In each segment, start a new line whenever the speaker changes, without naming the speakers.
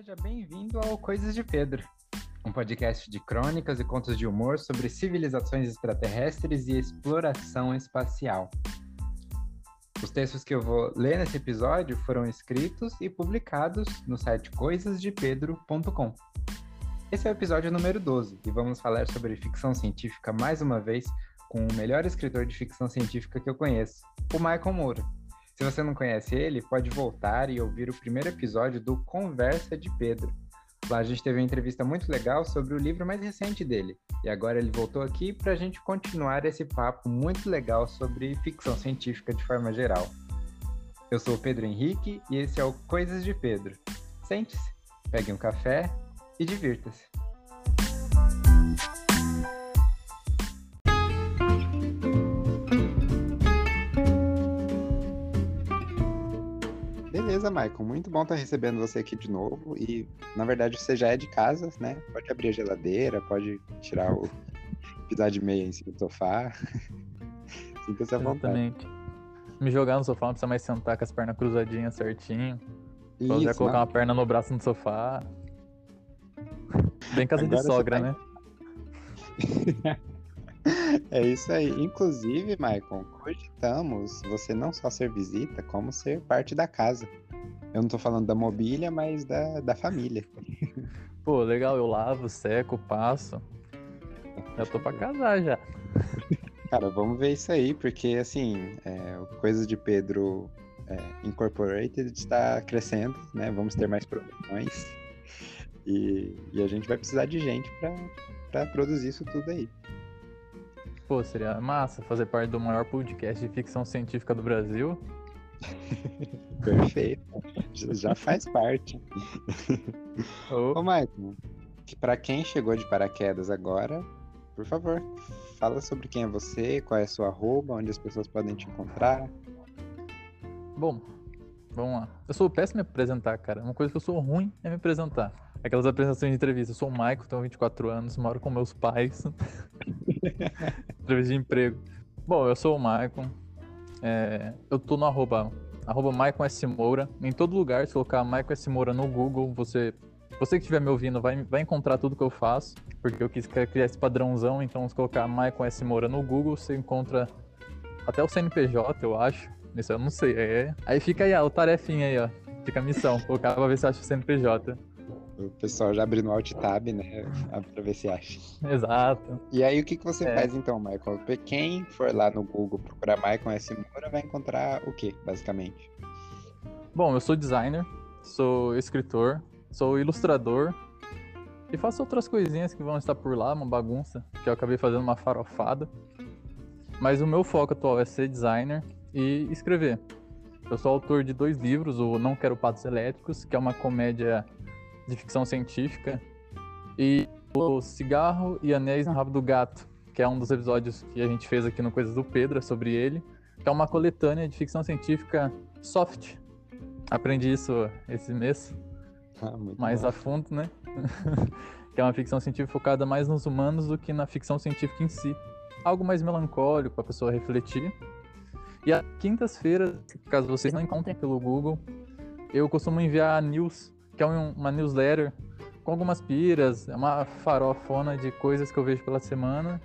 seja bem-vindo ao Coisas de Pedro, um podcast de crônicas e contos de humor sobre civilizações extraterrestres e exploração espacial. Os textos que eu vou ler nesse episódio foram escritos e publicados no site coisasdepedro.com. Esse é o episódio número 12 e vamos falar sobre ficção científica mais uma vez com o melhor escritor de ficção científica que eu conheço, o Michael Moura. Se você não conhece ele, pode voltar e ouvir o primeiro episódio do Conversa de Pedro. Lá a gente teve uma entrevista muito legal sobre o livro mais recente dele. E agora ele voltou aqui para a gente continuar esse papo muito legal sobre ficção científica de forma geral. Eu sou o Pedro Henrique e esse é o Coisas de Pedro. Sente-se, pegue um café e divirta-se. Beleza, Michael. Muito bom estar recebendo você aqui de novo. E, na verdade, você já é de casa, né? Pode abrir a geladeira, pode tirar o pisar de meia em cima do sofá. Sinta-se à vontade. Exatamente.
Me jogar no sofá, não precisa mais sentar com as pernas cruzadinhas certinho. Isso, Fazer colocar não. uma perna no braço no sofá. Bem casa Agora de sogra, né?
É isso aí. Inclusive, Maicon, cogitamos você não só ser visita, como ser parte da casa. Eu não tô falando da mobília, mas da, da família.
Pô, legal, eu lavo, seco, passo. Já tô pra casar já.
Cara, vamos ver isso aí, porque assim, é, Coisas de Pedro é, Incorporated está crescendo, né? Vamos ter mais produções. E, e a gente vai precisar de gente para produzir isso tudo aí.
Pô, seria massa fazer parte do maior podcast de ficção científica do Brasil.
Perfeito. Já faz parte. Oh. Ô, Maicon, para quem chegou de paraquedas agora, por favor, fala sobre quem é você, qual é a sua arroba, onde as pessoas podem te encontrar.
Bom, vamos lá. Eu sou péssimo em apresentar, cara. Uma coisa que eu sou ruim é me apresentar. Aquelas apresentações de entrevista. Eu sou o Maicon, tenho 24 anos, moro com meus pais. Entrevista de emprego. Bom, eu sou o Maicon. É, eu tô no arroba, arroba S. Moura. Em todo lugar, se colocar Maicon S. Moura no Google, você, você que estiver me ouvindo vai, vai encontrar tudo que eu faço. Porque eu quis criar esse padrãozão, então se colocar Maicon S. Moura no Google, você encontra até o CNPJ, eu acho. Isso eu não sei. É... Aí fica aí, ó, o tarefinha aí, ó. Fica a missão, colocar pra ver se acha o CNPJ.
O pessoal já abriu no Alt Tab, né? Pra ver se acha.
Exato.
E aí, o que, que você é. faz então, Michael? Quem for lá no Google procurar Michael S. Moura vai encontrar o que, basicamente?
Bom, eu sou designer, sou escritor, sou ilustrador e faço outras coisinhas que vão estar por lá, uma bagunça, que eu acabei fazendo uma farofada. Mas o meu foco atual é ser designer e escrever. Eu sou autor de dois livros, o Não Quero Patos Elétricos, que é uma comédia de ficção científica, e o Cigarro e Anéis no Rabo do Gato, que é um dos episódios que a gente fez aqui no Coisas do Pedro, é sobre ele, que é uma coletânea de ficção científica soft. Aprendi isso esse mês, ah, mais bom. a fundo, né? que é uma ficção científica focada mais nos humanos do que na ficção científica em si. Algo mais melancólico para a pessoa refletir. E às quintas-feiras, caso vocês não encontrem pelo Google, eu costumo enviar news que é uma newsletter com algumas piras, é uma farofona de coisas que eu vejo pela semana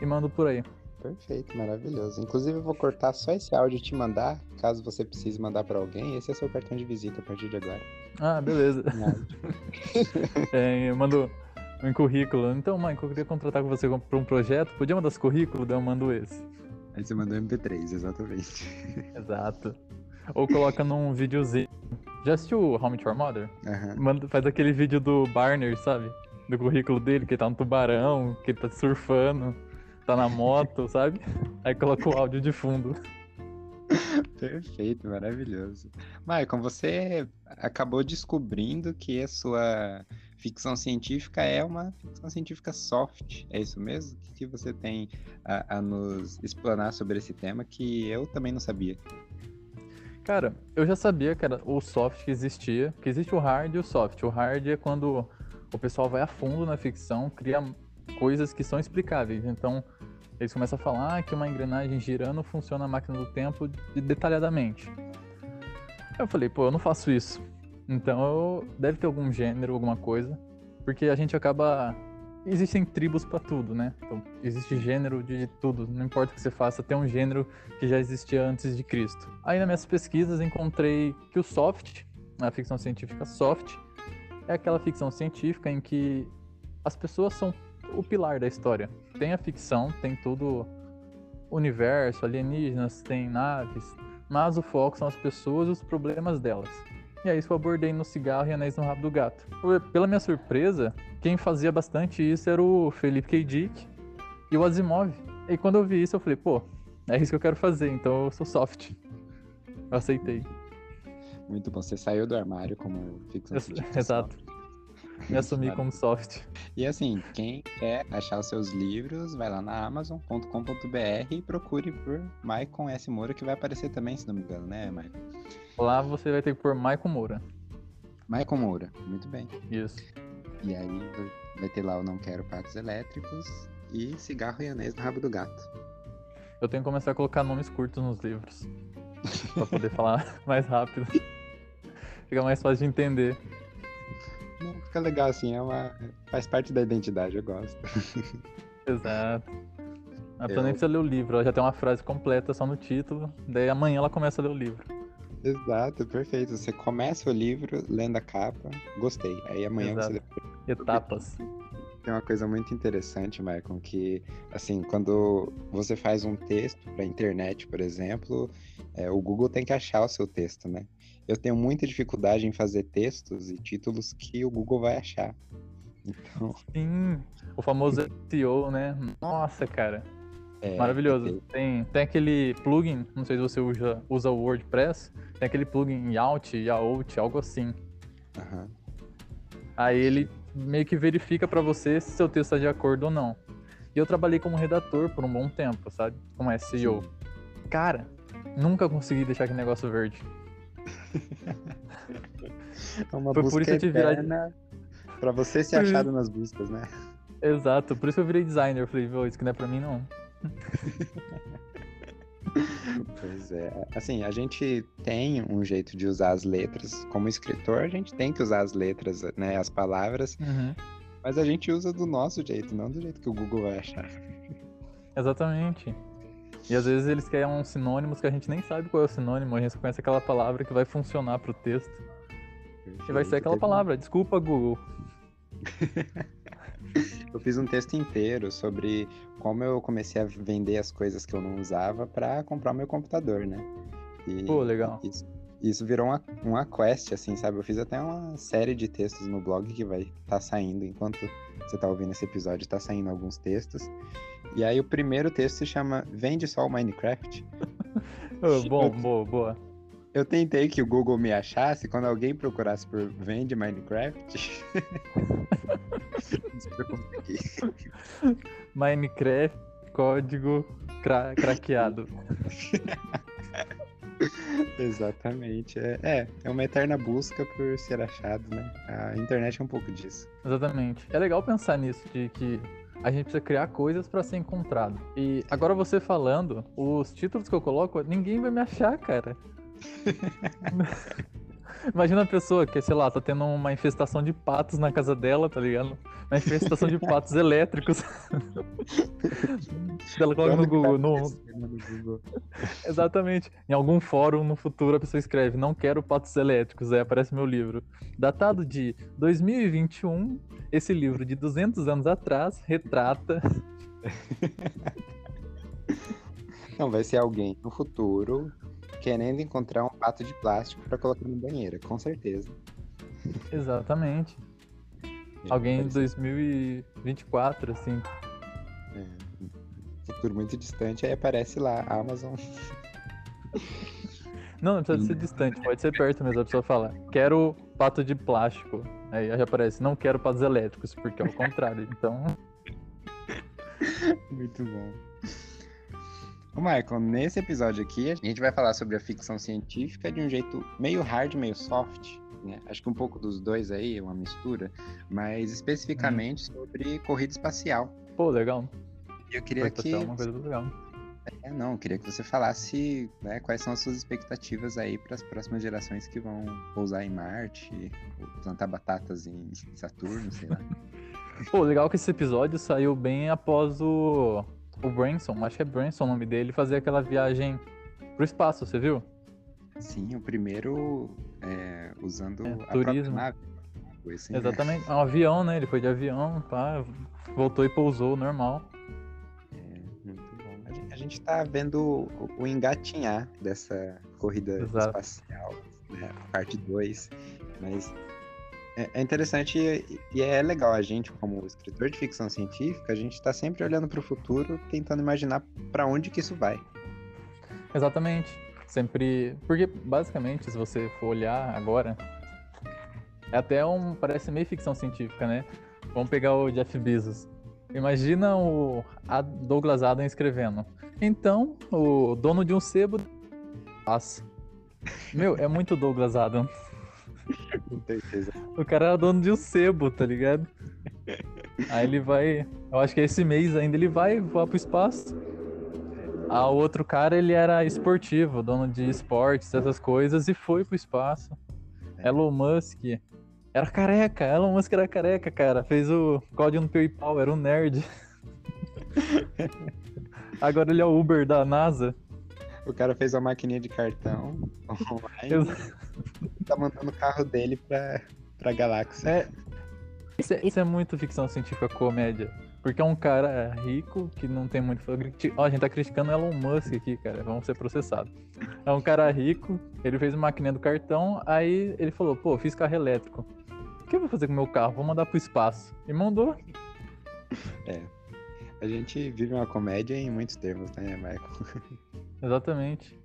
e mando por aí.
Perfeito, maravilhoso. Inclusive, eu vou cortar só esse áudio e te mandar, caso você precise mandar para alguém. Esse é seu cartão de visita a partir de agora.
Ah, beleza. é, eu mando um currículo. Então, Mike, eu queria contratar com você para um projeto. Podia mandar esse currículo? Daí eu mando esse.
Aí você mandou MP3, exatamente.
Exato. Ou coloca num videozinho já assistiu Home to Your Mother? Uhum. Manda, faz aquele vídeo do Barner, sabe? Do currículo dele, que ele tá no tubarão, que ele tá surfando, tá na moto, sabe? Aí coloca o áudio de fundo.
Perfeito, maravilhoso. Maicon, você acabou descobrindo que a sua ficção científica é uma ficção científica soft, é isso mesmo? O que você tem a, a nos explanar sobre esse tema que eu também não sabia?
Cara, eu já sabia que era o soft que existia, que existe o hard e o soft. O hard é quando o pessoal vai a fundo na ficção, cria coisas que são explicáveis. Então, eles começam a falar que uma engrenagem girando funciona a máquina do tempo detalhadamente. Eu falei, pô, eu não faço isso. Então deve ter algum gênero, alguma coisa, porque a gente acaba existem tribos para tudo, né? Então, existe gênero de tudo, não importa o que você faça, tem um gênero que já existia antes de Cristo. Aí nas minhas pesquisas encontrei que o soft, a ficção científica soft, é aquela ficção científica em que as pessoas são o pilar da história. Tem a ficção, tem todo o universo, alienígenas, tem naves, mas o foco são as pessoas e os problemas delas. E é isso eu abordei no Cigarro e Anéis no Rabo do Gato. Pela minha surpresa, quem fazia bastante isso era o Felipe K. Dick e o Asimov. E quando eu vi isso, eu falei, pô, é isso que eu quero fazer, então eu sou soft. Eu aceitei.
Muito bom. Você saiu do armário como ficção
eu, Exato. Me assumi como soft.
E assim, quem quer achar os seus livros, vai lá na amazon.com.br e procure por Maicon S. Moura, que vai aparecer também, se não me engano, né, Maicon?
Lá você vai ter que pôr Maicon Moura.
Maicon Moura, muito bem.
Isso.
E aí vai ter lá o Não Quero Patos Elétricos e Cigarro e Anéis no Rabo do Gato.
Eu tenho que começar a colocar nomes curtos nos livros. pra poder falar mais rápido. Fica mais fácil de entender.
Não, fica legal assim, é uma. faz parte da identidade, eu gosto.
Exato. A pessoa eu... nem precisa ler o livro, ela já tem uma frase completa só no título, daí amanhã ela começa a ler o livro.
Exato, perfeito. Você começa o livro lendo a capa, gostei. Aí amanhã Exato. você.
Etapas.
Tem uma coisa muito interessante, Michael, que assim, quando você faz um texto para internet, por exemplo, é, o Google tem que achar o seu texto, né? Eu tenho muita dificuldade em fazer textos e títulos que o Google vai achar. Então...
Sim, o famoso SEO, né? Nossa, cara. É, Maravilhoso. Tem, tem aquele plugin, não sei se você usa, usa o WordPress, tem aquele plugin Yacht, Yacht, algo assim. Uhum. Aí ele meio que verifica para você se seu texto está de acordo ou não. E eu trabalhei como redator por um bom tempo, sabe? Como SEO. Sim. Cara, nunca consegui deixar aquele negócio verde.
É uma Foi busca por isso que eu tive virar... Pra você ser achado nas buscas, né?
Exato, por isso que eu virei designer. Eu falei, isso que não é pra mim, não.
Pois é. Assim, a gente tem um jeito de usar as letras. Como escritor, a gente tem que usar as letras, né? As palavras. Uhum. Mas a gente usa do nosso jeito, não do jeito que o Google vai achar.
Exatamente. E às vezes eles querem uns sinônimos que a gente nem sabe qual é o sinônimo, a gente só conhece aquela palavra que vai funcionar pro texto. Perfeito. E vai ser aquela palavra. Desculpa, Google.
eu fiz um texto inteiro sobre como eu comecei a vender as coisas que eu não usava para comprar o meu computador, né?
E Pô, legal.
Isso, isso virou uma, uma quest, assim, sabe? Eu fiz até uma série de textos no blog que vai estar tá saindo enquanto você está ouvindo esse episódio, está saindo alguns textos. E aí o primeiro texto se chama Vende só o Minecraft.
oh, bom, boa, boa.
Eu tentei que o Google me achasse quando alguém procurasse por Vende Minecraft.
Minecraft, código cra craqueado.
Exatamente. É, é, é uma eterna busca por ser achado, né? A internet é um pouco disso.
Exatamente. É legal pensar nisso, de que a gente precisa criar coisas para ser encontrado. E agora você falando, os títulos que eu coloco, ninguém vai me achar, cara. Imagina a pessoa que, sei lá, tá tendo uma infestação de patos na casa dela, tá ligado? Uma infestação de patos elétricos. Ela coloca no Google, no... no Google. Exatamente. Em algum fórum no futuro a pessoa escreve: Não quero patos elétricos. Aí aparece meu livro. Datado de 2021, esse livro de 200 anos atrás retrata.
Não, vai ser alguém no futuro querendo encontrar um pato de plástico para colocar no banheiro, com certeza.
Exatamente. É, Alguém em 2024, assim.
É, futuro muito distante, aí aparece lá, Amazon.
Não, não precisa ser distante, pode ser perto mesmo. A pessoa fala, quero pato de plástico. Aí já aparece, não quero patos elétricos, porque é o contrário. Então.
Muito bom. Ô, Michael, nesse episódio aqui, a gente vai falar sobre a ficção científica de um jeito meio hard, meio soft. Né? Acho que um pouco dos dois aí, é uma mistura, mas especificamente hum. sobre corrida espacial.
Pô, legal.
Eu queria que.
Uma coisa legal.
É, não, queria que você falasse né, quais são as suas expectativas aí para as próximas gerações que vão pousar em Marte, plantar batatas em Saturno, sei lá.
Pô, legal que esse episódio saiu bem após o, o Branson, acho que é Branson o nome dele, fazer aquela viagem pro espaço, você viu?
Sim, o primeiro é, usando
É,
a
turismo.
nave. Foi assim, né?
Exatamente. É um avião, né? Ele foi de avião, pá, voltou e pousou normal.
É, muito bom. A gente, a gente tá vendo o, o engatinhar dessa corrida
Exato.
espacial, né, parte 2, mas é, é interessante e, é legal a gente, como escritor de ficção científica, a gente tá sempre olhando para o futuro, tentando imaginar para onde que isso vai.
Exatamente. Sempre. Porque, basicamente, se você for olhar agora, é até um. Parece meio ficção científica, né? Vamos pegar o Jeff Bezos. Imagina o Douglas Adams escrevendo. Então, o dono de um sebo. Meu, é muito Douglas
Certeza.
O cara era dono de um sebo, tá ligado? Aí ele vai. Eu acho que esse mês ainda ele vai voar pro espaço. Ah, o outro cara, ele era esportivo, dono de esportes, essas coisas, e foi pro espaço. Elon Musk era careca, Elon Musk era careca, cara. Fez o código no PayPal, era um nerd. Agora ele é o Uber da NASA.
O cara fez uma maquininha de cartão online tá mandando o carro dele pra, pra galáxia.
É. Isso, é, isso é muito ficção científica comédia. Porque é um cara rico que não tem muito. Ó, a gente tá criticando Elon Musk aqui, cara. Vamos ser processados. É um cara rico, ele fez uma maquininha do cartão, aí ele falou, pô, fiz carro elétrico. O que eu vou fazer com o meu carro? Vou mandar pro espaço. E mandou.
A gente vive uma comédia em muitos termos, né, Michael?
Exatamente.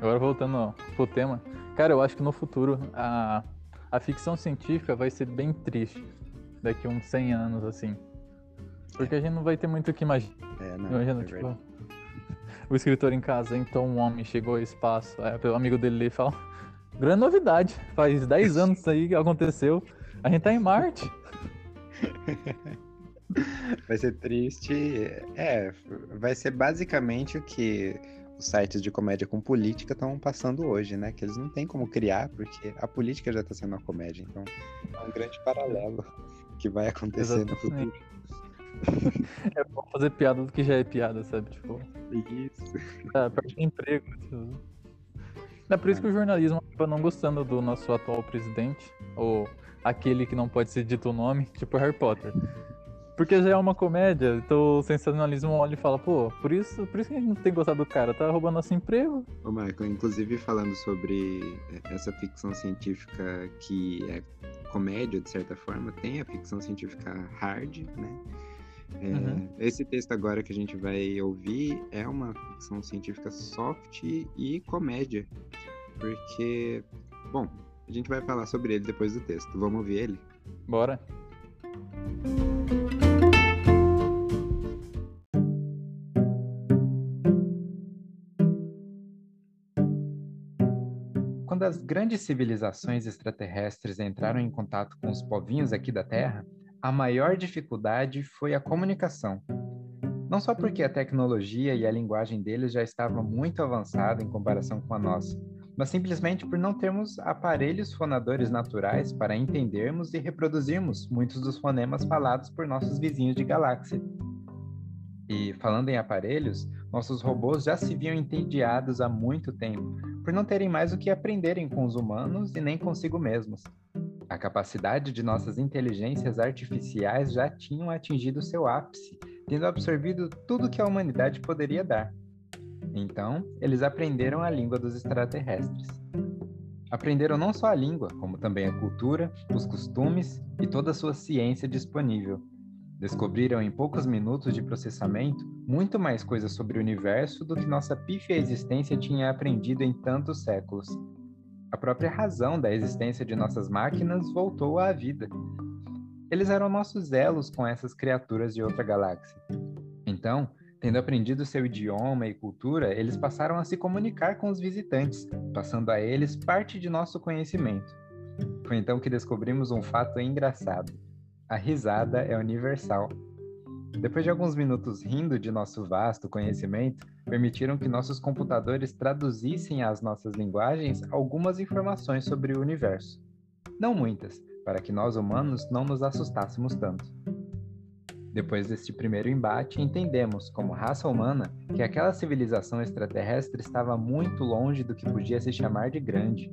Agora voltando pro tema. Cara, eu acho que no futuro a, a ficção científica vai ser bem triste. Daqui uns 100 anos, assim. Porque a gente não vai ter muito o que imaginar.
É, não,
Imagina,
é
tipo, o escritor em casa, então um homem chegou ao espaço, aí o amigo dele lê e fala, grande novidade, faz 10 anos isso aí que aconteceu, a gente tá em Marte.
Vai ser triste. É, vai ser basicamente o que os sites de comédia com política estão passando hoje, né? Que eles não têm como criar, porque a política já tá sendo uma comédia. Então, é um grande paralelo que vai acontecer no futuro.
É bom fazer piada do que já é piada, sabe? Tipo,
Isso.
é, perde emprego. tipo. É por isso que o jornalismo acaba não gostando do nosso atual presidente, ou aquele que não pode ser dito o nome, tipo Harry Potter. Porque já é uma comédia, então o sensacionalismo olha e fala, pô, por isso, por isso que a gente não tem gostado do cara, tá roubando nosso emprego.
Ô, Michael, inclusive falando sobre essa ficção científica que é comédia, de certa forma, tem a ficção científica hard, né? É,
Uhum.
Esse texto agora que a gente vai ouvir é uma ficção científica soft e comédia, porque, bom, a gente vai falar sobre ele depois do texto. Vamos ouvir ele?
Bora.
Quando as grandes civilizações extraterrestres entraram em contato com os povinhos aqui da Terra, a maior dificuldade foi a comunicação. Não só porque a tecnologia e a linguagem deles já estavam muito avançada em comparação com a nossa, mas simplesmente por não termos aparelhos fonadores naturais para entendermos e reproduzirmos muitos dos fonemas falados por nossos vizinhos de galáxia. E falando em aparelhos, nossos robôs já se viam entediados há muito tempo, por não terem mais o que aprenderem com os humanos e nem consigo mesmos. A capacidade de nossas inteligências artificiais já tinham atingido seu ápice, tendo absorvido tudo que a humanidade poderia dar. Então, eles aprenderam a língua dos extraterrestres. Aprenderam não só a língua, como também a cultura, os costumes e toda a sua ciência disponível. Descobriram em poucos minutos de processamento muito mais coisas sobre o universo do que nossa pífia existência tinha aprendido em tantos séculos. A própria razão da existência de nossas máquinas voltou à vida. Eles eram nossos elos com essas criaturas de outra galáxia. Então, tendo aprendido seu idioma e cultura, eles passaram a se comunicar com os visitantes, passando a eles parte de nosso conhecimento. Foi então que descobrimos um fato engraçado. A risada é universal.
Depois de alguns minutos rindo de nosso vasto conhecimento, permitiram que nossos computadores traduzissem às nossas linguagens algumas informações sobre o universo. Não muitas, para que nós humanos não nos assustássemos tanto. Depois deste primeiro embate, entendemos, como raça humana, que aquela civilização extraterrestre estava muito longe do que podia se chamar de grande.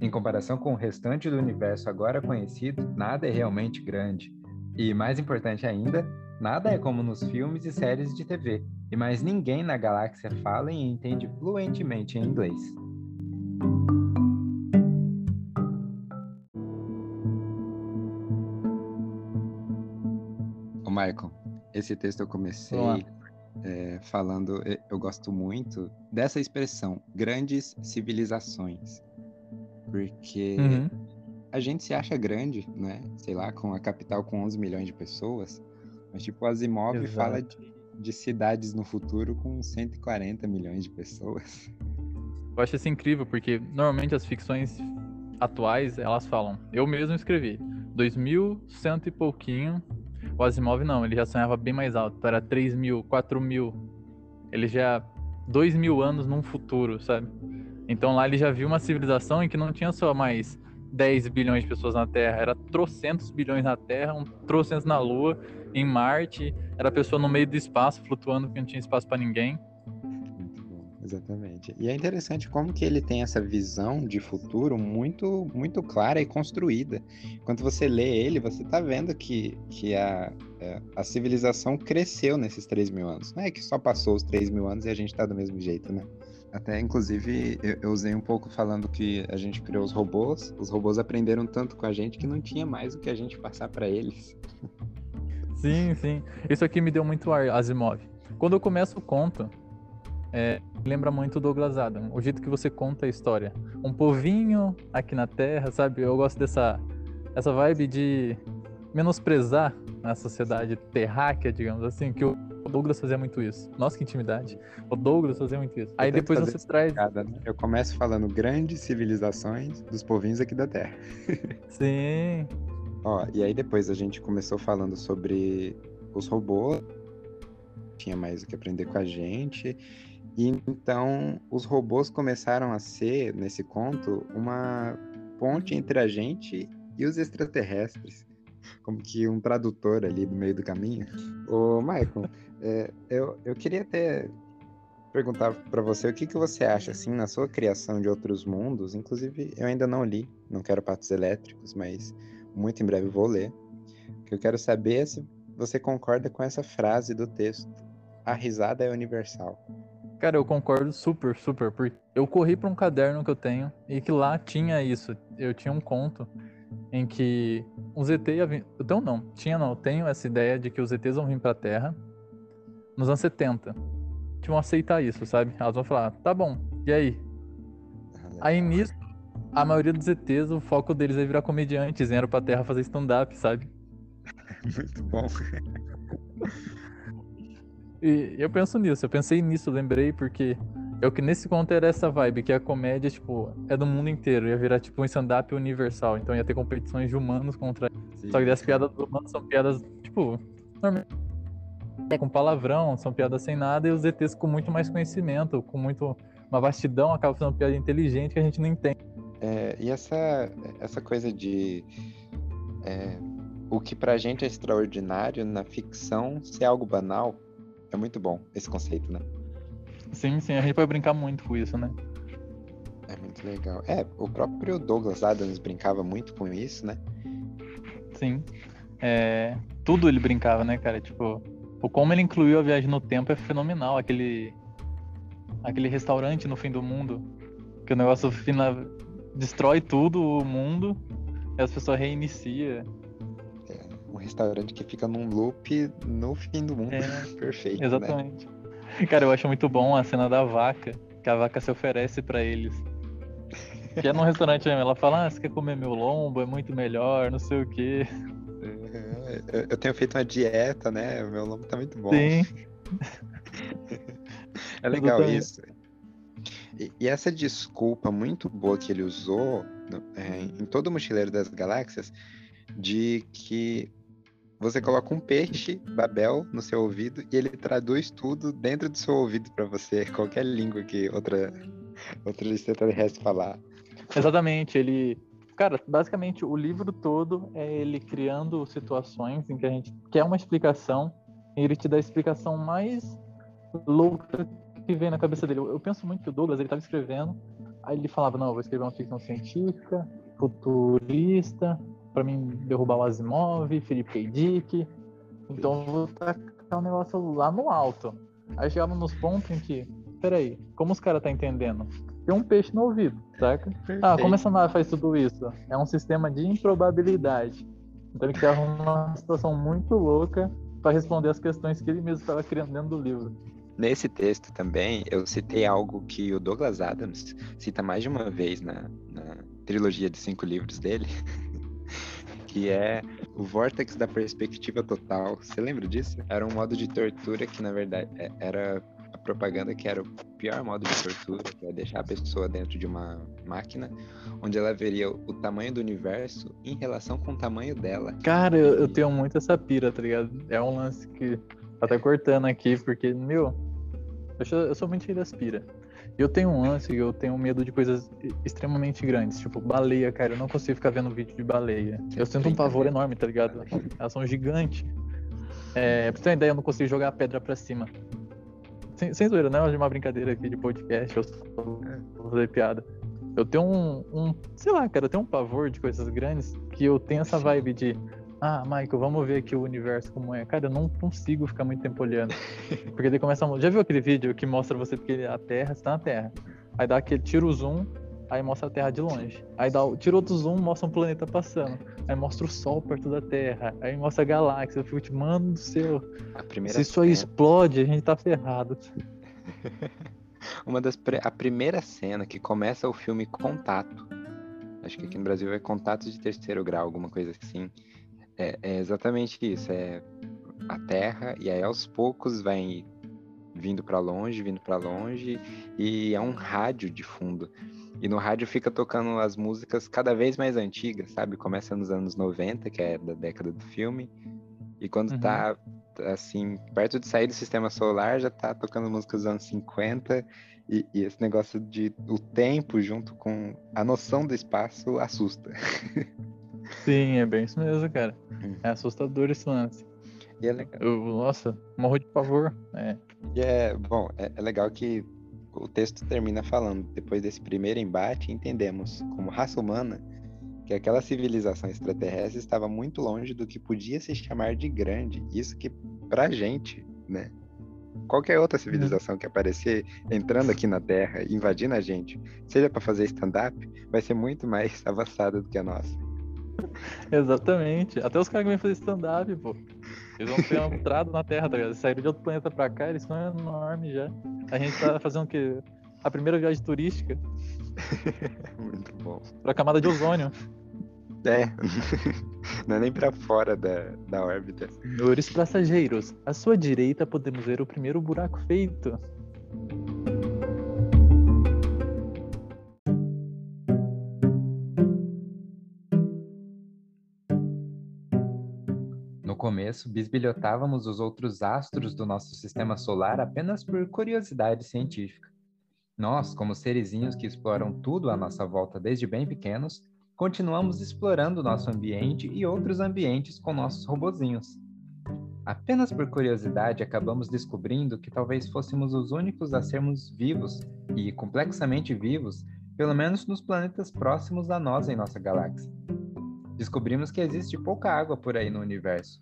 Em comparação com o restante do universo agora conhecido, nada é realmente grande. E, mais importante ainda, nada é como nos filmes e séries de TV, e mais ninguém na galáxia fala e entende fluentemente em inglês.
Ô, Michael, esse texto eu comecei é, falando, eu gosto muito dessa expressão, grandes civilizações. Porque
Uhum.
a gente se acha grande, né? Sei lá, com a capital com 11 milhões de pessoas. Mas, tipo, o Asimov
Exato.
fala de, de cidades no futuro com 140 milhões de pessoas.
Eu acho isso incrível, porque normalmente as ficções atuais, elas falam, eu mesmo escrevi, 2100 e pouquinho, o Asimov não, ele já sonhava bem mais alto, era 3 mil, 4 mil, ele já, 2 mil anos num futuro, sabe? Então lá ele já viu uma civilização em que não tinha só mais 10 bilhões de pessoas na Terra, era trocentos bilhões na Terra, um trocentos na Lua, em Marte, era pessoa no meio do espaço, flutuando, porque não tinha espaço pra ninguém.
Muito bom, exatamente. E é interessante como que ele tem essa visão de futuro muito, muito clara e construída. Quando você lê ele, você tá vendo que, que a, é, a civilização cresceu nesses 3 mil anos. Não é que só passou os 3 mil anos e a gente tá do mesmo jeito, né? Até, inclusive, eu, eu usei um pouco falando que a gente criou os robôs. Os robôs aprenderam tanto com a gente que não tinha mais o que a gente passar para eles.
Sim, sim. Isso aqui me deu muito ar, Asimov. Quando eu começo o conto, é, lembra muito Douglas Adams, o jeito que você conta a história. Um povinho aqui na Terra, sabe? Eu gosto dessa essa vibe de menosprezar a sociedade terráquea, digamos assim, que o Douglas fazia muito isso. Nossa, que intimidade. O Douglas fazia muito isso. Aí depois você traz.
Cada, né? Eu começo falando grandes civilizações dos povinhos aqui da Terra.
Sim.
Ó, e aí depois a gente começou falando sobre os robôs, tinha mais o que aprender com a gente. E então os robôs começaram a ser, nesse conto, uma ponte entre a gente e os extraterrestres. Como que um tradutor ali do meio do caminho. Ô, Michael, é, eu, eu queria até perguntar pra você o que, que você acha, assim, na sua criação de outros mundos. Inclusive, eu ainda não li, não quero patos elétricos, mas muito em breve vou ler. O que eu quero saber é se você concorda com essa frase do texto. A risada é universal.
Cara, eu concordo super, super, porque eu corri para um caderno que eu tenho e que lá tinha isso. Eu tinha um conto em que um ZT ia vir. Então não, tinha não, eu tenho essa ideia de que os ETs vão vir pra Terra nos anos 70. Que vão aceitar isso, sabe? Elas vão falar, tá bom, e aí? Aí nisso, a maioria dos ETs, o foco deles é virar comediantes, vieram pra Terra fazer stand-up, sabe?
Muito bom.
E eu penso nisso, eu pensei nisso, lembrei, porque eu que nesse conto era essa vibe, que a comédia, tipo, é do mundo inteiro, ia virar tipo um stand-up universal, então ia ter competições de humanos contra. Só que as piadas dos humanos são piadas, tipo, normal. Com palavrão, são piadas sem nada, e os ETs com muito mais conhecimento, com muito. Uma vastidão, acabam fazendo piada inteligente que a gente não entende.
É, e essa, essa coisa de é, o que pra gente é extraordinário na ficção ser algo banal é muito bom, esse conceito, né?
Sim, sim, a gente pode brincar muito com isso, né?
É muito legal. É, o próprio Douglas Adams brincava muito com isso, né?
Sim. É, tudo ele brincava, né, cara? Tipo, o como ele incluiu a viagem no tempo é fenomenal. Aquele, aquele restaurante no fim do mundo, que o negócio fina, destrói tudo o mundo e as pessoas reiniciam.
Um restaurante que fica num loop no fim do mundo.
É,
Perfeito, né?
Exatamente. Cara, eu acho muito bom a cena da vaca, que a vaca se oferece pra eles. Que é num restaurante mesmo, ela fala, ah, você quer comer meu lombo? É muito melhor, não sei o quê.
Eu- Eu tenho feito uma dieta, né? O meu nome tá muito bom.
Sim.
É legal
Exatamente.
isso. E, e essa desculpa muito boa que ele usou no- é, em todo o Mochileiro das Galáxias, de que
você coloca um peixe, Babel, no seu ouvido e ele traduz tudo dentro do seu ouvido para você, qualquer língua que outra outra extraterrestre falar.
Exatamente, ele Cara, basicamente o livro todo é ele criando situações em que a gente quer uma explicação e ele te dá a explicação mais louca que vem na cabeça dele. Eu, penso muito que o Douglas ele estava escrevendo, aí ele falava: Não, vou escrever uma ficção científica, futurista, para mim derrubar o Asimov, Felipe K. Dick. Então vou tacar o negócio lá no alto. Aí chegava nos pontos em que, peraí, como os caras tá entendendo? Um peixe no ouvido, saca? Perfeito. Ah, como essa nave faz tudo isso? É um sistema de improbabilidade. Então ele criava uma situação muito louca para responder as questões que ele mesmo estava criando dentro do livro.
Nesse texto também, eu citei algo que o Douglas Adams cita mais de uma vez na, na trilogia de cinco livros dele, que é o vórtex da perspectiva total. Você lembra disso? Era um modo de tortura que, na verdade, é, era propaganda que era o pior modo de tortura, que é deixar a pessoa dentro de uma máquina, onde ela veria o tamanho do universo em relação com o tamanho dela.
Cara, eu, eu tenho muito essa pira, tá ligado? É um lance que tá até cortando aqui, porque, meu, eu sou, eu sou muito cheio das pira. Eu tenho um lance, eu tenho medo de coisas extremamente grandes, tipo baleia, cara. Eu não consigo ficar vendo vídeo de baleia. Eu sinto um pavor enorme, tá ligado? Elas são gigantes. É, pra você ter uma ideia, eu não consigo jogar a pedra pra cima. Sem, sem zoeira, não é uma brincadeira aqui de podcast, eu só vou fazer piada. Eu tenho um, um, sei lá, cara, eu tenho um pavor de coisas grandes que eu tenho essa vibe de ah, Michael, vamos ver aqui o universo como é. Cara, eu não consigo ficar muito tempo olhando. Porque daí começa a... Já viu aquele vídeo que mostra você porque a Terra está na Terra? Aí dá aquele, tira o zoom, aí mostra a Terra de longe. Aí dá, tira outro zoom, mostra um planeta passando. Aí mostra o Sol perto da Terra. Aí mostra a galáxia. Eu fico tipo, mano do céu. Se isso aí explode, a gente tá ferrado.
Uma das pre... a primeira cena que começa o filme Contato. Acho que aqui no Brasil é Contato de terceiro grau, alguma coisa assim é, é exatamente isso. É a Terra, e aí aos poucos vai vindo para longe, vindo para longe, e é um rádio de fundo. E no rádio fica tocando as músicas cada vez mais antigas, sabe? Começa nos anos 90, que é da década do filme, e quando uhum. tá assim, perto de sair do sistema solar, já tá tocando músicas dos anos 50, e, e esse negócio de o tempo junto com a noção do espaço assusta.
Sim, é bem isso mesmo, cara. Hum. É assustador esse lance.
E é legal.
Eu, nossa, morro de pavor. É.
E é, bom, é, é legal que o texto termina falando, depois desse primeiro embate, entendemos, como raça humana, que aquela civilização extraterrestre estava muito longe do que podia se chamar de grande. Isso que, pra gente, né? Qualquer outra uhum. civilização que aparecer entrando aqui na Terra, invadindo a gente, seja para fazer stand-up, vai ser muito mais avançada do que a nossa.
Exatamente. Até os caras que vêm fazer stand-up, pô. Eles vão ter entrado na Terra, tá ligado? Saíram de outro planeta pra cá, eles são enormes já. A gente tá fazendo o quê? A primeira viagem turística.
Muito bom.
Pra camada de ozônio.
É. Não é nem pra fora da, da órbita.
Senhores passageiros, à sua direita podemos ver o primeiro buraco feito.
Começo, bisbilhotávamos os outros astros do nosso sistema solar apenas por curiosidade científica. Nós, como serizinhos que exploram tudo à nossa volta desde bem pequenos, continuamos explorando nosso ambiente e outros ambientes com nossos robozinhos. Apenas por curiosidade, acabamos descobrindo que talvez fôssemos os únicos a sermos vivos e complexamente vivos, pelo menos nos planetas próximos a nós em nossa galáxia. Descobrimos que existe pouca água por aí no universo,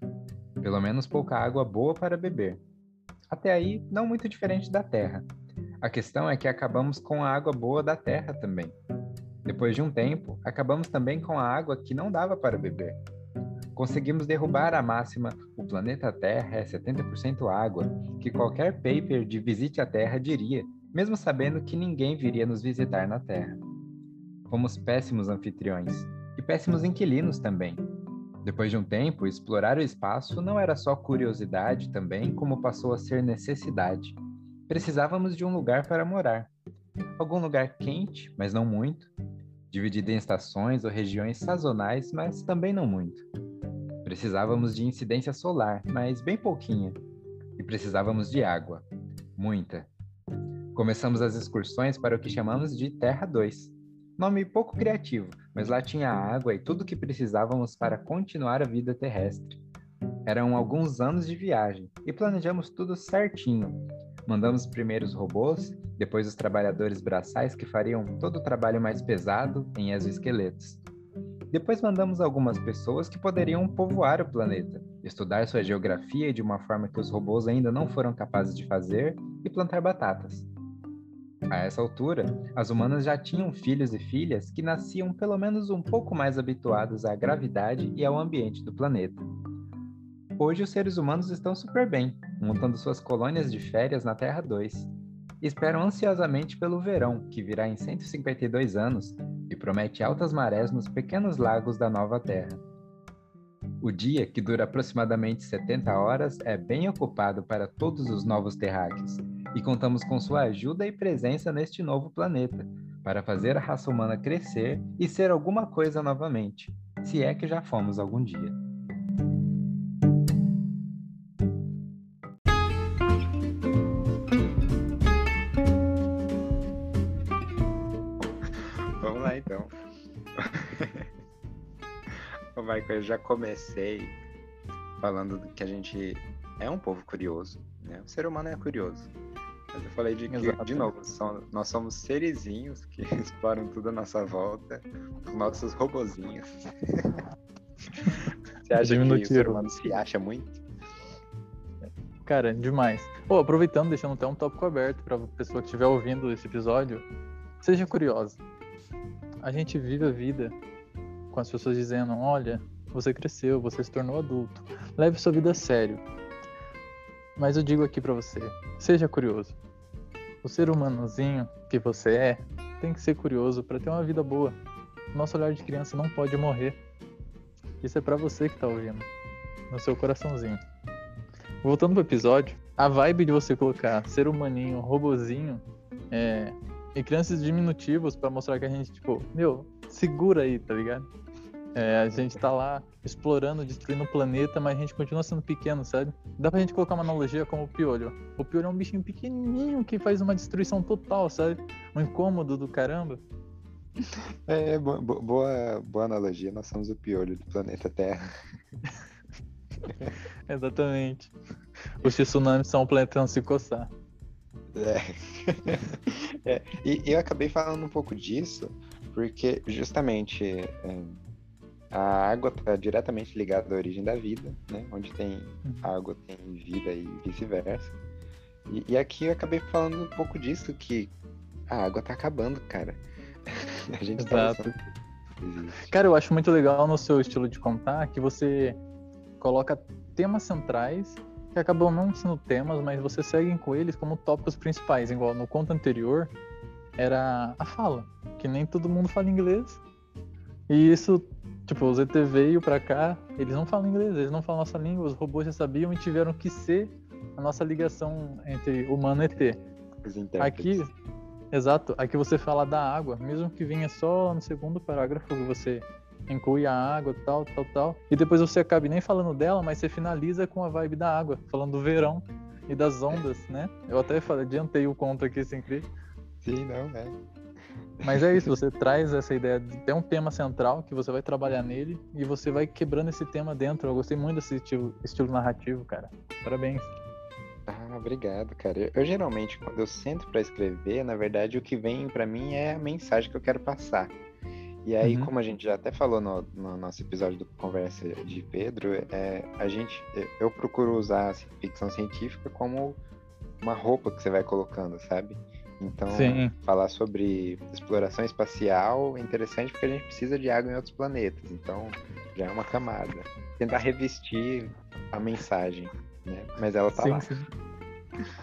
pelo menos pouca água boa para beber. Até aí, não muito diferente da Terra. A questão é que acabamos com a água boa da Terra também. Depois de um tempo, acabamos também com a água que não dava para beber. Conseguimos derrubar a máxima o planeta Terra é 70% água, que qualquer paper de Visite a Terra diria, mesmo sabendo que ninguém viria nos visitar na Terra. Fomos péssimos anfitriões e péssimos inquilinos também. Depois de um tempo, explorar o espaço não era só curiosidade também, como passou a ser necessidade. Precisávamos de um lugar para morar. Algum lugar quente, mas não muito. Dividido em estações ou regiões sazonais, mas também não muito. Precisávamos de incidência solar, mas bem pouquinha. E precisávamos de água. Muita. Começamos as excursões para o que chamamos de Terra 2. Nome pouco criativo, mas lá tinha água e tudo o que precisávamos para continuar a vida terrestre. Eram alguns anos de viagem e planejamos tudo certinho. Mandamos primeiro os robôs, depois os trabalhadores braçais que fariam todo o trabalho mais pesado em exoesqueletos. Depois mandamos algumas pessoas que poderiam povoar o planeta, estudar sua geografia de uma forma que os robôs ainda não foram capazes de fazer e plantar batatas. A essa altura, as humanas já tinham filhos e filhas que nasciam pelo menos um pouco mais habituados à gravidade e ao ambiente do planeta. Hoje os seres humanos estão super bem, montando suas colônias de férias na Terra 2. E esperam ansiosamente pelo verão, que virá em 152 anos e promete altas marés nos pequenos lagos da nova Terra. O dia, que dura aproximadamente 70 horas, é bem ocupado para todos os novos terráqueos, e contamos com sua ajuda e presença neste novo planeta, para fazer a raça humana crescer e ser alguma coisa novamente, se é que já fomos algum dia.
eu já comecei falando que a gente é um povo curioso, né? O ser humano é curioso. Eu falei de que, de novo, são, nós somos serizinhos que exploram tudo à nossa volta, os nossos robozinhos. Você acha que o ser humano se acha muito?
Cara, demais. Oh, aproveitando, deixando até um tópico aberto para a pessoa que estiver ouvindo esse episódio, seja curiosa. A gente vive a vida com as pessoas dizendo: olha, você cresceu, você se tornou adulto. Leve sua vida a sério. Mas eu digo aqui para você, seja curioso. O ser humanozinho que você é tem que ser curioso para ter uma vida boa. Nosso olhar de criança não pode morrer. Isso é para você que tá ouvindo, no seu coraçãozinho. Voltando pro episódio, a vibe de você colocar ser humaninho, robozinho, é, e crianças diminutivos para mostrar que a gente, tipo, meu, segura aí, tá ligado? É, a gente tá lá explorando, destruindo o planeta, mas a gente continua sendo pequeno, sabe? Dá pra gente colocar uma analogia como o piolho. O piolho é um bichinho pequenininho que faz uma destruição total, sabe? Um incômodo do caramba.
É, boa, boa, boa analogia. Nós somos o piolho do planeta Terra.
Exatamente. Os tsunamis são o planeta não se coçar.
É. é. E eu acabei falando um pouco disso, porque justamente. É a água está diretamente ligada à origem da vida, né? Onde tem uhum. água tem vida e vice-versa. E, e, aqui eu acabei falando um pouco disso, que a água está acabando, cara.
a gente tá Exato. Tá cara, eu acho muito legal no seu estilo de contar que você coloca temas centrais que acabam não sendo temas, mas você segue com eles como tópicos principais. Igual no conto anterior era a fala, que nem todo mundo fala inglês. E isso Tipo, o ZT veio pra cá, eles não falam inglês, eles não falam nossa língua, os robôs já sabiam e tiveram que ser a nossa ligação entre humano e ET. Aqui, exato, aqui você fala da água, mesmo que venha só no segundo parágrafo que você inclui a água, tal, tal, tal, e depois você acabe nem falando dela, mas você finaliza com a vibe da água, falando do verão e das ondas, né? Eu até falei, adiantei o conto aqui sem crer.
Sim, não, é.
Mas é isso, você traz essa ideia de ter um tema central que você vai trabalhar nele e você vai quebrando esse tema dentro. Eu gostei muito desse estilo, estilo narrativo, cara. Parabéns.
Ah, obrigado, cara. Eu, eu geralmente, quando eu sento para escrever, na verdade, o que vem para mim é a mensagem que eu quero passar. E aí, uhum. como a gente já até falou no, no, nosso episódio do Conversa de Pedro, é, a gente, eu procuro usar a ficção científica como uma roupa que você vai colocando, sabe? Então, Sim. falar sobre exploração espacial é interessante porque a gente precisa de água em outros planetas. Então, já é uma camada. Tentar revestir a mensagem, né? Mas ela tá sim, lá. Sim.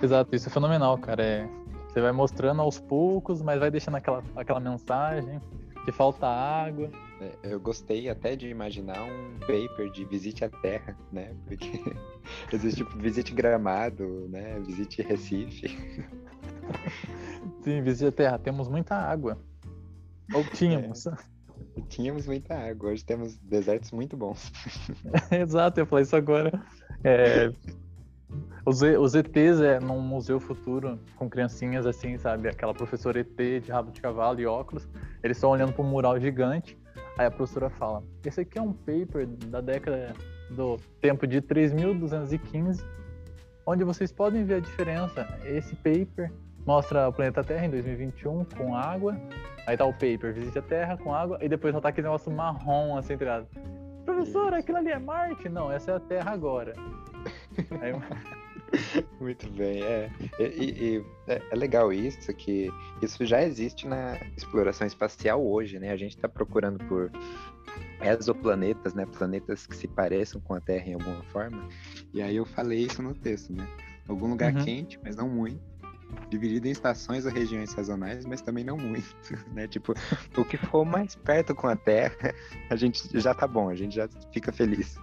Exato, isso é fenomenal, cara. É, você vai mostrando aos poucos, mas vai deixando aquela, aquela mensagem que falta água.
É, eu gostei até de imaginar um paper de visite a Terra, né? Porque existe tipo visite Gramado, né? Visite Recife.
Sim, visita a Terra, temos muita água. Ou tínhamos. É.
Tínhamos muita água, hoje temos desertos muito bons.
Exato, eu falei isso agora. É, os, os ETs é num museu futuro com criancinhas assim, sabe? Aquela professora ET de rabo de cavalo e óculos. Eles estão olhando para um mural gigante. Aí a professora fala: Esse aqui é um paper da década do tempo de 3215, onde vocês podem ver a diferença. Esse paper mostra o planeta Terra em 2021 com água. Aí tá o paper, visite a Terra com água. E depois só tá aquele negócio marrom assim, tá ligado? Professora, aquilo ali é Marte? Não, essa é a Terra agora. Aí,
Muito bem, é. E, e- e é, é legal isso, que isso já existe na exploração espacial hoje, né? A gente está procurando por exoplanetas, né? Planetas que se pareçam com a Terra em alguma forma. E aí eu falei isso no texto, né? Algum lugar
Uhum.
quente, mas não muito. Dividido em estações ou regiões sazonais, mas também não muito, né? Tipo, o que for mais perto com a Terra, a gente já tá bom, a gente já fica feliz.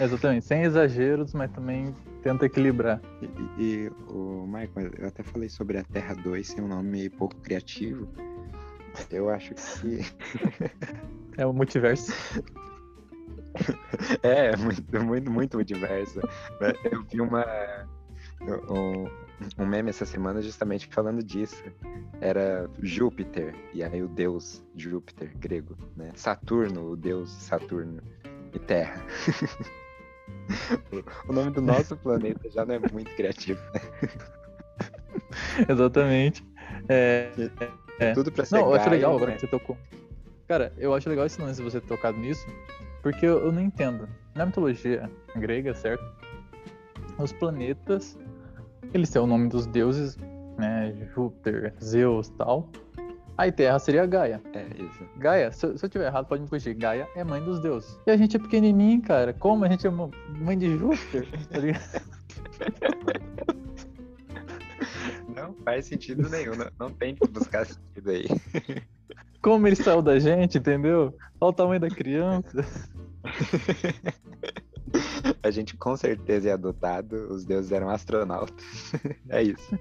Exatamente, sem exageros, mas também tenta equilibrar.
E, e- o Michael, eu até falei sobre a Terra 2 ser um nome pouco criativo. Eu acho que
É o multiverso.
é muito, muito, muito diverso. Eu vi uma um, meme essa semana justamente falando disso. Era Júpiter, e aí o deus Júpiter, grego, né? Saturno, o deus Saturno, e Terra. O nome do nosso planeta já não é muito criativo.
Exatamente. É, É.
Tudo pra ser
Não, eu acho legal agora
né?
que você tocou. Cara, eu acho legal esse lance de você ter tocado nisso, porque eu, eu não entendo. Na mitologia grega, certo? Os planetas, eles têm o nome dos deuses, né? Júpiter, Zeus tal. Aí Terra seria Gaia.
É, isso.
Gaia, se, eu- se eu tiver errado, pode me corrigir. Gaia é mãe dos deuses. E a gente é pequenininho, cara. Como a gente é mãe de Júpiter? Tá?
Não faz sentido nenhum. Não, não tente buscar sentido aí.
Como ele saiu da gente, entendeu? Olha o tamanho da criança.
A gente com certeza é adotado, os deuses eram astronautas. é isso.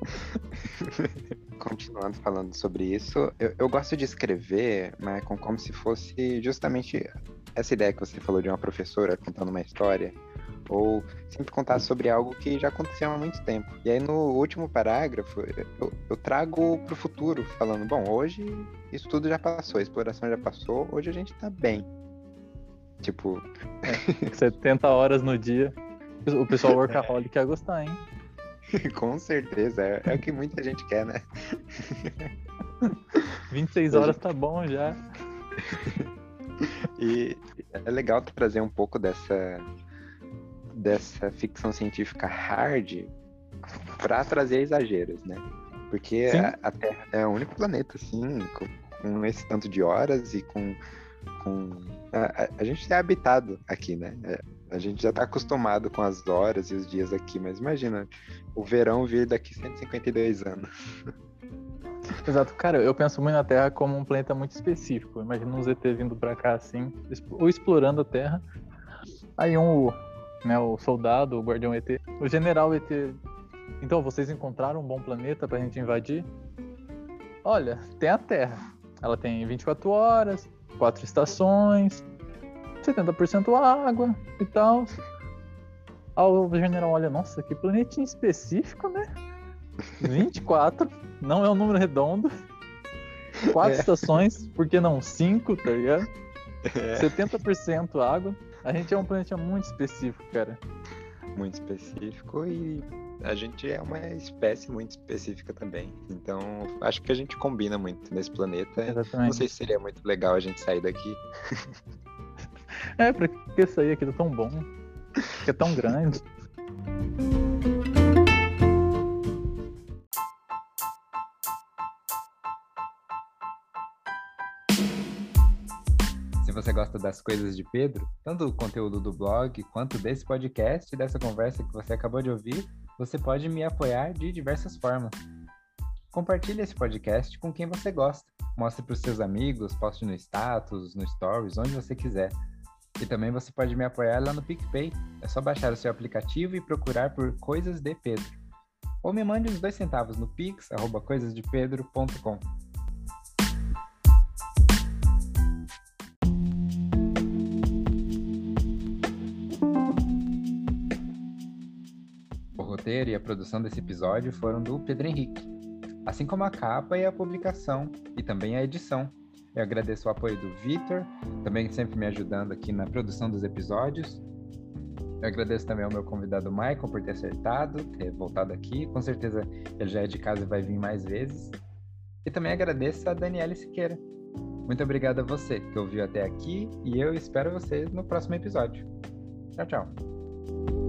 Continuando falando sobre isso, eu, eu gosto de escrever, Michael, como se fosse justamente essa ideia que você falou de uma professora contando uma história, ou sempre contar sobre algo que já aconteceu há muito tempo. E aí no último parágrafo, eu, eu trago pro futuro, falando, bom, hoje isso tudo já passou, a exploração já passou, hoje a gente tá bem. Tipo,
70 horas no dia. O pessoal workaholic ia gostar, hein?
Com certeza, é, é o que muita gente quer, né?
26 horas tá bom já.
E é legal trazer um pouco dessa dessa ficção científica hard para trazer exageros, né? Porque a, a Terra é o único planeta, assim, com, com esse tanto de horas e com. Com a, a- a gente é habitado aqui, né? É, a gente já tá acostumado com as horas e os dias aqui, mas imagina o verão vir daqui 152 anos.
Exato. Cara, eu penso muito na Terra como um planeta muito específico. Imagina um ZT vindo pra cá assim, ou explorando a Terra. Aí um, né, o soldado, o guardião ET, o general ET. Então, vocês encontraram um bom planeta pra gente invadir? Olha, tem a Terra. Ela tem 24 horas, quatro estações, 70% água e tal. Aí o general olha, nossa, que planetinha específico, né? 24, não é um número redondo. Quatro
É.
estações, por que não cinco, tá ligado?
É.
70% água. A gente é um planeta muito específico, cara.
muito específico e a gente é uma espécie muito específica também. Então, acho que a gente combina muito nesse planeta. Não
Exatamente.
sei se seria muito legal a gente sair daqui.
É, pra que sair aqui tá tão bom? Que é tão grande.
Se você gosta das coisas de Pedro, tanto do conteúdo do blog quanto desse podcast e dessa conversa que você acabou de ouvir, você pode me apoiar de diversas formas. Compartilhe esse podcast com quem você gosta. Mostre para os seus amigos, poste no status, no stories, onde você quiser. E também você pode me apoiar lá no PicPay. É só baixar o seu aplicativo e procurar por Coisas de Pedro. Ou me mande os dois centavos no pix, coisasdepedro.com.
roteiro e a produção desse episódio foram do Pedro Henrique, assim como a capa e a publicação, e também a edição. Eu agradeço o apoio do Vitor, também sempre me ajudando aqui na produção dos episódios. Eu agradeço também ao meu convidado Michael por ter acertado, ter voltado aqui. Com certeza ele já é de casa e vai vir mais vezes. E também agradeço a Daniela Siqueira. Muito obrigado a você que ouviu até aqui e eu espero você no próximo episódio. Tchau, tchau.